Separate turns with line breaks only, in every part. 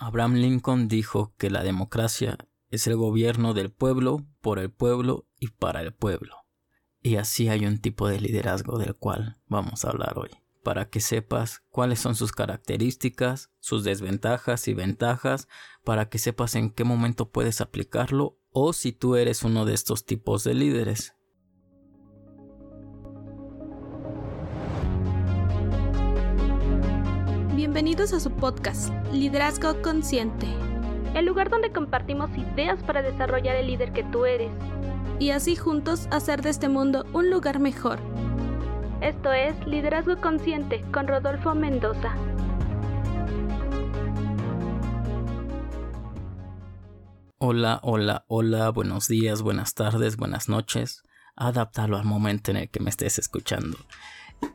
Abraham Lincoln dijo que la democracia es el gobierno del pueblo, por el pueblo y para el pueblo. Y así hay un tipo de liderazgo del cual vamos a hablar hoy, para que sepas cuáles son sus características, sus desventajas y ventajas, para que sepas en qué momento puedes aplicarlo o si tú eres uno de estos tipos de líderes.
Bienvenidos a su podcast, Liderazgo Consciente.
El lugar donde compartimos ideas para desarrollar el líder que tú eres.
Y así juntos hacer de este mundo un lugar mejor.
Esto es Liderazgo Consciente con Rodolfo Mendoza.
Hola, hola, hola, buenos días, buenas tardes, buenas noches. Adaptalo al momento en el que me estés escuchando.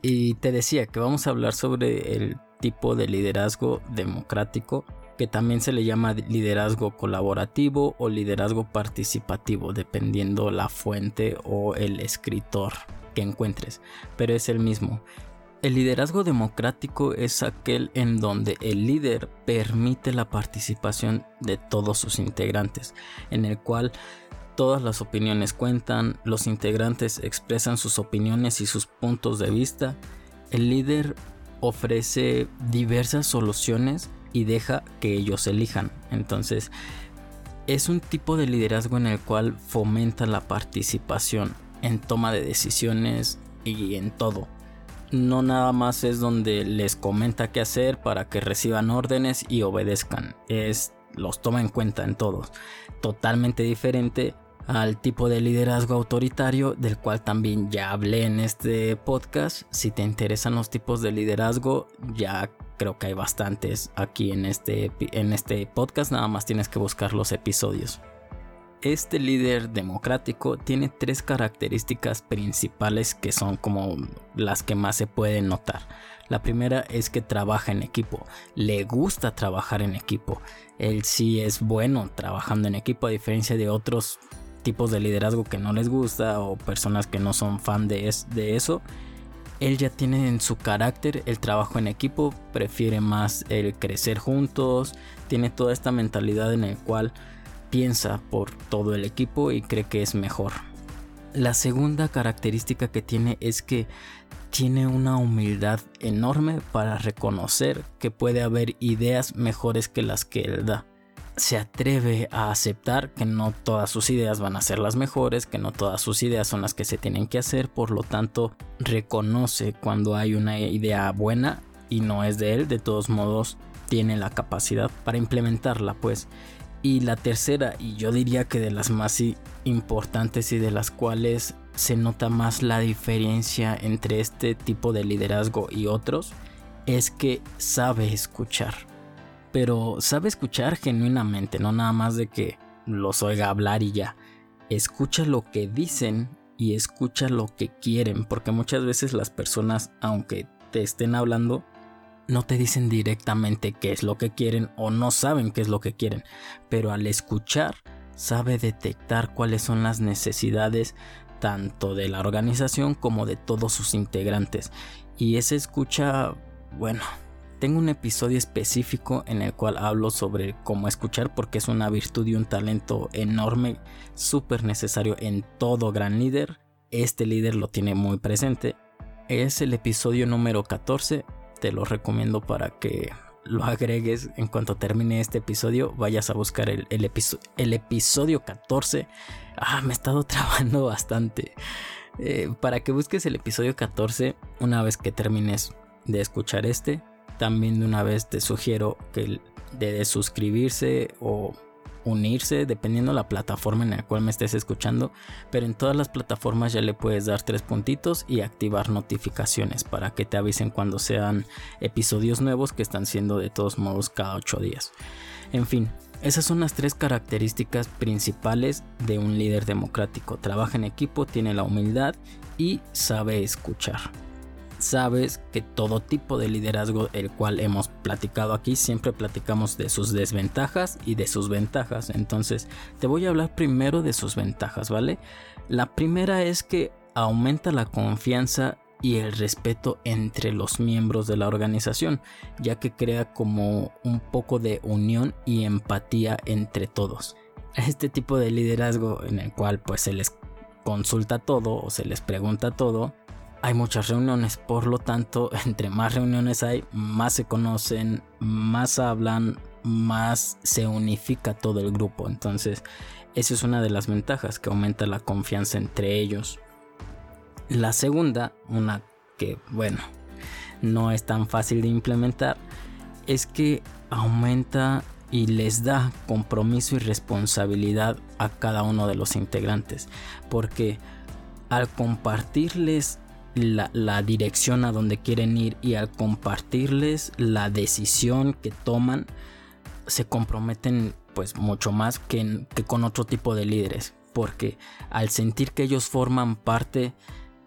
Y te decía que vamos a hablar sobre el tipo de liderazgo democrático que también se le llama liderazgo colaborativo o liderazgo participativo, dependiendo la fuente o el escritor que encuentres, pero es el mismo. El liderazgo democrático es aquel en donde el líder permite la participación de todos sus integrantes, en el cual todas las opiniones cuentan, los integrantes expresan sus opiniones y sus puntos de vista, el líder ofrece diversas soluciones y deja que ellos elijan. Entonces, es un tipo de liderazgo en el cual fomenta la participación en toma de decisiones y en todo. No nada más es donde les comenta qué hacer para que reciban órdenes y obedezcan. Es los toma en cuenta en todos. Totalmente diferente al tipo de liderazgo autoritario del cual también ya hablé en este podcast. Si te interesan los tipos de liderazgo, ya creo que hay bastantes aquí en este, en este podcast, nada más tienes que buscar los episodios. Este líder democrático tiene tres características principales que son como las que más se pueden notar. La primera es que trabaja en equipo, le gusta trabajar en equipo. Él sí es bueno trabajando en equipo a diferencia de otros tipos de liderazgo que no les gusta o personas que no son fan de, de eso. Él ya tiene en su carácter el trabajo en equipo, prefiere más el crecer juntos, tiene toda esta mentalidad en el cual piensa por todo el equipo y cree que es mejor. La segunda característica que tiene es que tiene una humildad enorme para reconocer que puede haber ideas mejores que las que él da se atreve a aceptar que no todas sus ideas van a ser las mejores, que no todas sus ideas son las que se tienen que hacer, por lo tanto reconoce cuando hay una idea buena y no es de él, de todos modos tiene la capacidad para implementarla pues. Y la tercera, y yo diría que de las más importantes y de las cuales se nota más la diferencia entre este tipo de liderazgo y otros, es que sabe escuchar pero sabe escuchar genuinamente, no nada más de que los oiga hablar y ya. Escucha lo que dicen y escucha lo que quieren, porque muchas veces las personas, aunque te estén hablando, no te dicen directamente qué es lo que quieren o no saben qué es lo que quieren, pero al escuchar sabe detectar cuáles son las necesidades tanto de la organización como de todos sus integrantes. Y esa escucha, bueno, tengo un episodio específico en el cual hablo sobre cómo escuchar porque es una virtud y un talento enorme, súper necesario en todo gran líder. Este líder lo tiene muy presente. Es el episodio número 14. Te lo recomiendo para que lo agregues en cuanto termine este episodio. Vayas a buscar el, episodio 14. Ah, me he estado trabando bastante. Eh, para que busques el episodio 14 una vez que termines de escuchar este también de una vez te sugiero que de suscribirse o unirse dependiendo la plataforma en la cual me estés escuchando pero en todas las plataformas ya le puedes dar tres puntitos y activar notificaciones para que te avisen cuando sean episodios nuevos que están siendo de todos modos cada ocho días. En fin esas son las tres características principales de un líder democrático. Trabaja en equipo tiene la humildad y sabe escuchar sabes que todo tipo de liderazgo el cual hemos platicado aquí siempre platicamos de sus desventajas y de sus ventajas entonces te voy a hablar primero de sus ventajas vale la primera es que aumenta la confianza y el respeto entre los miembros de la organización, ya que crea como un poco de unión y empatía entre todos. Este tipo de liderazgo en el cual pues se les consulta todo o se les pregunta todo, hay muchas reuniones, por lo tanto, entre más reuniones hay, más se conocen, más hablan, más se unifica todo el grupo. Entonces, esa es una de las ventajas que aumenta la confianza entre ellos. La segunda, una que, bueno, no es tan fácil de implementar, es que aumenta y les da compromiso y responsabilidad a cada uno de los integrantes. Porque al compartirles la, dirección a donde quieren ir y al compartirles la decisión que toman, se comprometen pues mucho más que, que con otro tipo de líderes. Porque al sentir que ellos forman parte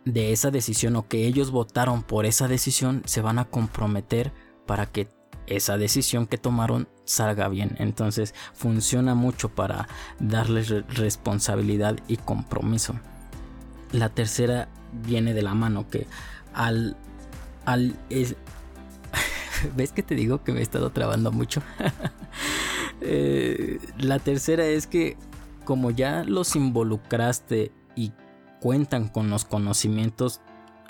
de esa decisión o que ellos votaron por esa decisión se van a comprometer para que esa decisión que tomaron salga bien. Entonces funciona mucho para darles responsabilidad y compromiso. La tercera viene de la mano que al... al ¿Ves que te digo que me he estado trabando mucho? Eh, la tercera es que como ya los involucraste y cuentan con los conocimientos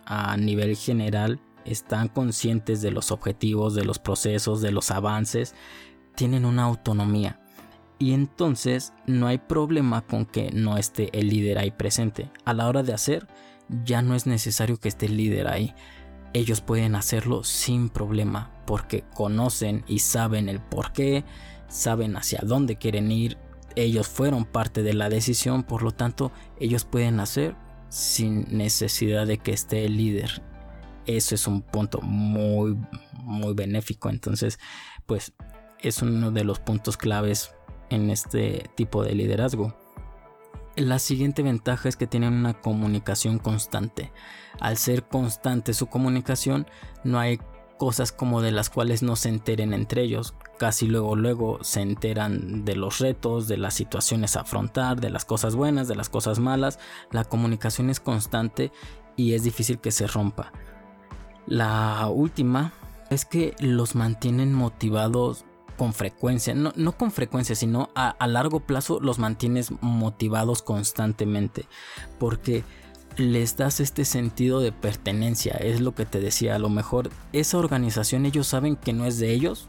a nivel general, están conscientes de los objetivos, de los procesos, de los avances, tienen una autonomía. Y entonces no hay problema con que no esté el líder ahí presente. A la hora de hacer, ya no es necesario que esté el líder ahí. Ellos pueden hacerlo sin problema porque conocen y saben el por qué, saben hacia dónde quieren ir, ellos fueron parte de la decisión, por lo tanto ellos pueden hacer sin necesidad de que esté el líder. Eso es un punto muy, muy benéfico. Entonces, pues es uno de los puntos claves en este tipo de liderazgo. La siguiente ventaja es que tienen una comunicación constante. Al ser constante su comunicación, no hay cosas como de las cuales no se enteren entre ellos. Casi luego luego se enteran de los retos, de las situaciones a afrontar, de las cosas buenas, de las cosas malas. La comunicación es constante y es difícil que se rompa. La última es que los mantienen motivados con frecuencia, no, con frecuencia, sino a, a largo plazo los mantienes motivados constantemente. Porque les das este sentido de pertenencia. Es lo que te decía, a lo mejor esa organización ellos saben que no es de ellos.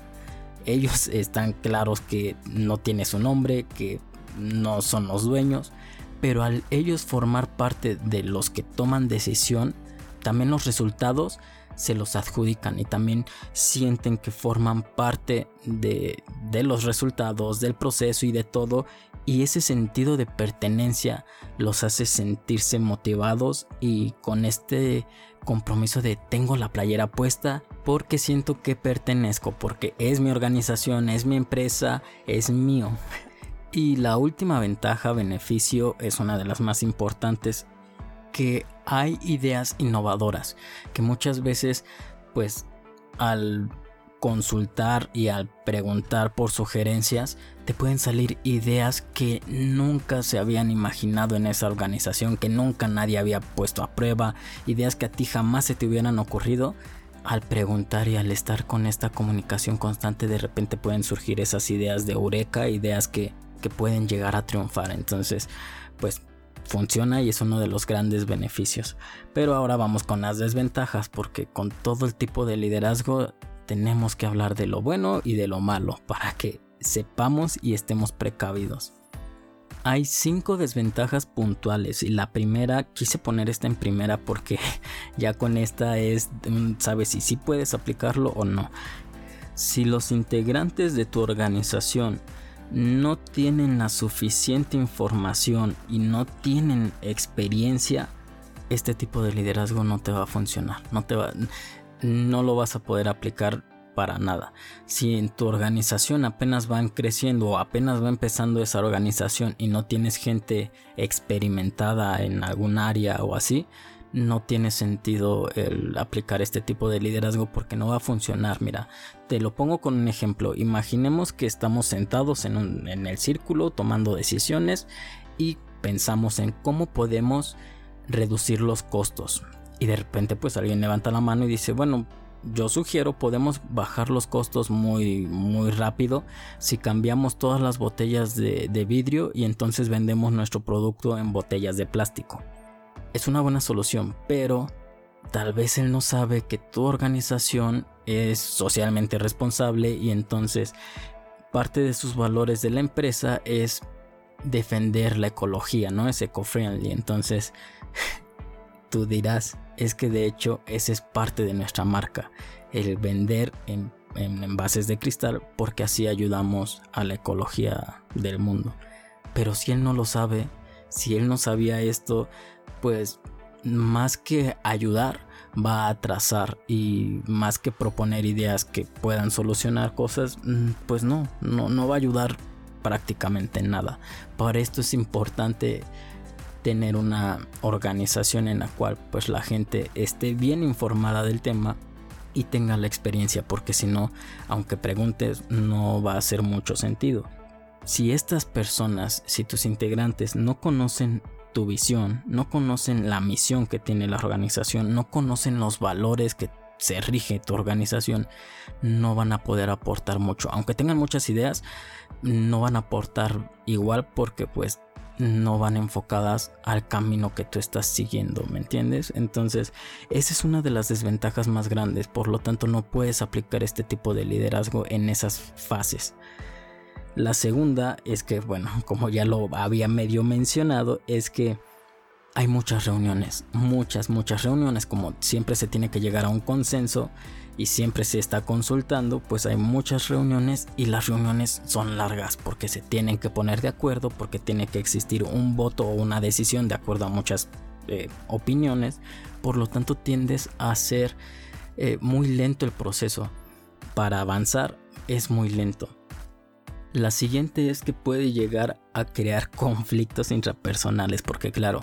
Ellos están claros que no tiene su nombre, que no son los dueños. Pero al ellos formar parte de los que toman decisión, también los resultados se los adjudican y también sienten que forman parte de, de los resultados, del proceso y de todo y ese sentido de pertenencia los hace sentirse motivados y con este compromiso de tengo la playera puesta porque siento que pertenezco, porque es mi organización, es mi empresa, es mío. Y la última ventaja, beneficio, es una de las más importantes, que hay ideas innovadoras, que muchas veces pues al consultar y al preguntar por sugerencias, te pueden salir ideas que nunca se habían imaginado en esa organización, que nunca nadie había puesto a prueba, ideas que a ti jamás se te hubieran ocurrido. Al preguntar y al estar con esta comunicación constante, de repente pueden surgir esas ideas de eureka, ideas que, que pueden llegar a triunfar. Entonces, pues funciona y es uno de los grandes beneficios. Pero ahora vamos con las desventajas, porque con todo el tipo de liderazgo tenemos que hablar de lo bueno y de lo malo para que sepamos y estemos precavidos. Hay cinco desventajas puntuales y la primera, quise poner esta en primera porque ya con esta es, sabes si sí puedes aplicarlo o no. Si los integrantes de tu organización no tienen la suficiente información y no tienen experiencia, este tipo de liderazgo no te va a funcionar. No te va, no lo vas a poder aplicar para nada. Si en tu organización apenas van creciendo o apenas va empezando esa organización y no tienes gente experimentada en algún área o así, no tiene sentido el aplicar este tipo de liderazgo porque no va a funcionar. Mira, te lo pongo con un ejemplo. Imaginemos que estamos sentados en, en el círculo tomando decisiones y pensamos en cómo podemos reducir los costos Y de repente pues alguien levanta la mano y dice, bueno, yo sugiero podemos bajar los costos muy muy rápido si cambiamos todas las botellas de, vidrio y entonces vendemos nuestro producto en botellas de plástico. Es una buena solución, pero tal vez él no sabe que tu organización es socialmente responsable y entonces parte de sus valores de la empresa es defender la ecología, ¿no? Es eco-friendly. Entonces, tú dirás, es que de hecho ese es parte de nuestra marca, el vender en, envases de cristal porque así ayudamos a la ecología del mundo. Pero si él no lo sabe, si él no sabía esto, pues más que ayudar, va a atrasar y más que proponer ideas que puedan solucionar cosas, mm, pues no, no, no va a ayudar prácticamente nada. Para esto es importante tener una organización en la cual pues la gente esté bien informada del tema y tenga la experiencia porque si no aunque preguntes no va a hacer mucho sentido si estas personas si tus integrantes no conocen tu visión no conocen la misión que tiene la organización no conocen los valores que se rige tu organización no van a poder aportar mucho aunque tengan muchas ideas no van a aportar igual porque pues no van enfocadas al camino que tú estás siguiendo, ¿me entiendes? Entonces, esa es una de las desventajas más grandes, por lo tanto no puedes aplicar este tipo de liderazgo en esas fases. La segunda es que, bueno, como ya lo había medio mencionado, es que hay muchas reuniones, muchas, muchas reuniones, como siempre se tiene que llegar a un consenso y siempre se está consultando, pues hay muchas reuniones y las reuniones son largas porque se tienen que poner de acuerdo, porque tiene que existir un voto o una decisión de acuerdo a muchas eh, opiniones, por lo tanto tiendes a ser eh, muy lento el proceso. Para avanzar es muy lento. La siguiente es que puede llegar a crear conflictos intrapersonales, porque claro,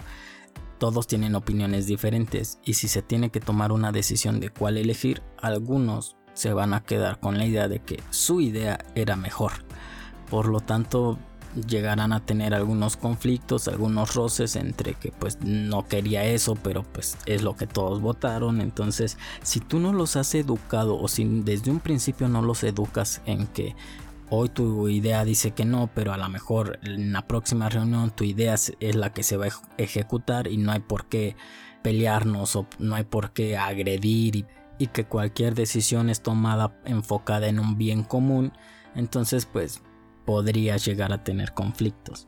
todos tienen opiniones diferentes y si se tiene que tomar una decisión de cuál elegir, algunos se van a quedar con la idea de que su idea era mejor. Por lo tanto, llegarán a tener algunos conflictos, algunos roces entre que pues no quería eso, pero pues es lo que todos votaron. Entonces, si tú no los has educado o si desde un principio no los educas en que hoy tu idea dice que no, pero a lo mejor en la próxima reunión tu idea es la que se va a ejecutar y no hay por qué pelearnos o no hay por qué agredir y, que cualquier decisión es tomada enfocada en un bien común, entonces pues podrías llegar a tener conflictos.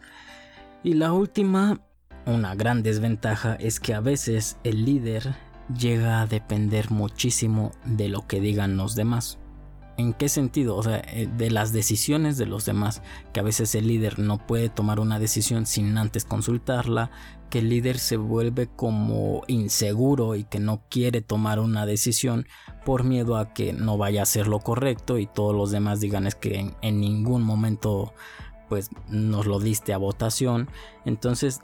Y la última, una gran desventaja es que a veces el líder llega a depender muchísimo de lo que digan los demás. ¿En qué sentido? O sea, eh, de las decisiones de los demás, que a veces el líder no puede tomar una decisión sin antes consultarla, que el líder se vuelve como inseguro y que no quiere tomar una decisión por miedo a que no vaya a ser lo correcto y todos los demás digan es que en, ningún momento pues nos lo diste a votación. Entonces,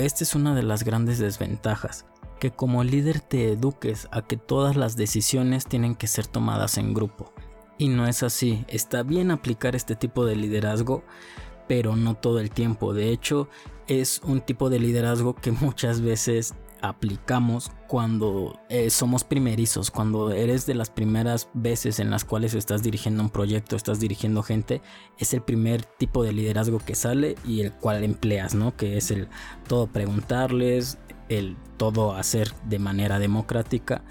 esta es una de las grandes desventajas que como líder te eduques a que todas las decisiones tienen que ser tomadas en grupo. Y no es así, está bien aplicar este tipo de liderazgo, pero no todo el tiempo. De hecho, es un tipo de liderazgo que muchas veces aplicamos cuando eh, somos primerizos, cuando eres de las primeras veces en las cuales estás dirigiendo un proyecto, estás dirigiendo gente, es el primer tipo de liderazgo que sale y el cual empleas, ¿no? Que es el todo preguntarles, el todo hacer de manera democrática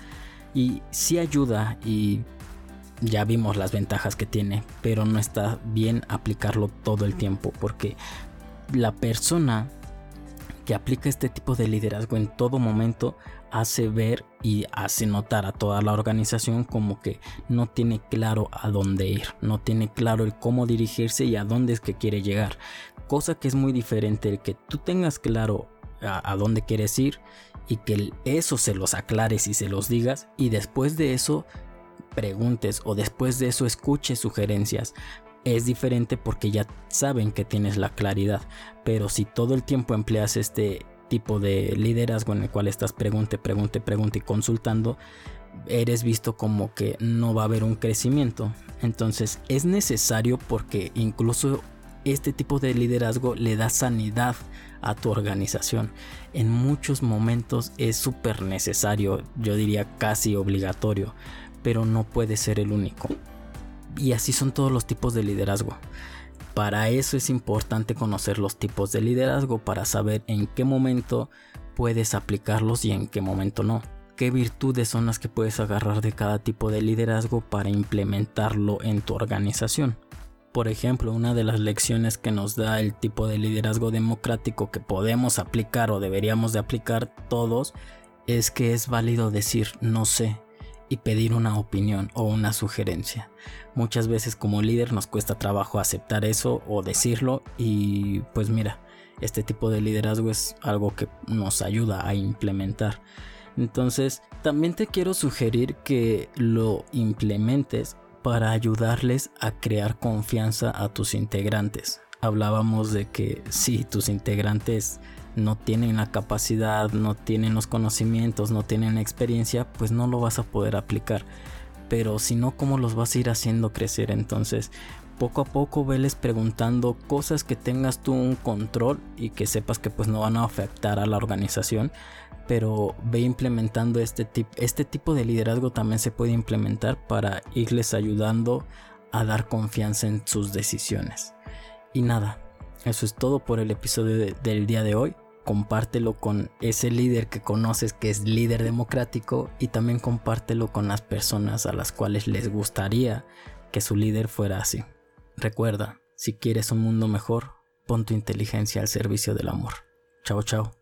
y sí ayuda y ya vimos las ventajas que tiene, pero no está bien aplicarlo todo el tiempo porque la persona que aplica este tipo de liderazgo en todo momento hace ver y hace notar a toda la organización como que no tiene claro a dónde ir, no tiene claro el cómo dirigirse y a dónde es que quiere llegar. Cosa que es muy diferente el que tú tengas claro a, dónde quieres ir y que eso se los aclares y se los digas y después de eso preguntes o después de eso escuches sugerencias. Es diferente porque ya saben que tienes la claridad, pero si todo el tiempo empleas este tipo de liderazgo en el cual estás pregunte, pregunte, pregunte y consultando, eres visto como que no va a haber un crecimiento. Entonces es necesario porque incluso este tipo de liderazgo le da sanidad a tu organización. En muchos momentos es súper necesario, yo diría casi obligatorio, pero no puede ser el único. Y así son todos los tipos de liderazgo. Para eso es importante conocer los tipos de liderazgo para saber en qué momento puedes aplicarlos y en qué momento no. Qué virtudes son las que puedes agarrar de cada tipo de liderazgo para implementarlo en tu organización. Por ejemplo, una de las lecciones que nos da el tipo de liderazgo democrático que podemos aplicar o deberíamos de aplicar todos es que es válido decir no sé y pedir una opinión o una sugerencia. Muchas veces como líder nos cuesta trabajo aceptar eso o decirlo y pues mira, este tipo de liderazgo es algo que nos ayuda a implementar. Entonces, también te quiero sugerir que lo implementes para ayudarles a crear confianza a tus integrantes. Hablábamos de que si tus integrantes no tienen la capacidad, no tienen los conocimientos, no tienen la experiencia, pues no lo vas a poder aplicar. Pero si no, ¿cómo los vas a ir haciendo crecer? Entonces, poco a poco veles preguntando cosas que tengas tú un control y que sepas que pues no van a afectar a la organización pero ve implementando este, este tipo de liderazgo también se puede implementar para irles ayudando a dar confianza en sus decisiones. Y nada, eso es todo por el episodio del día de hoy. Compártelo con ese líder que conoces que es líder democrático y también compártelo con las personas a las cuales les gustaría que su líder fuera así. Recuerda, si quieres un mundo mejor, pon tu inteligencia al servicio del amor. Chao, chao.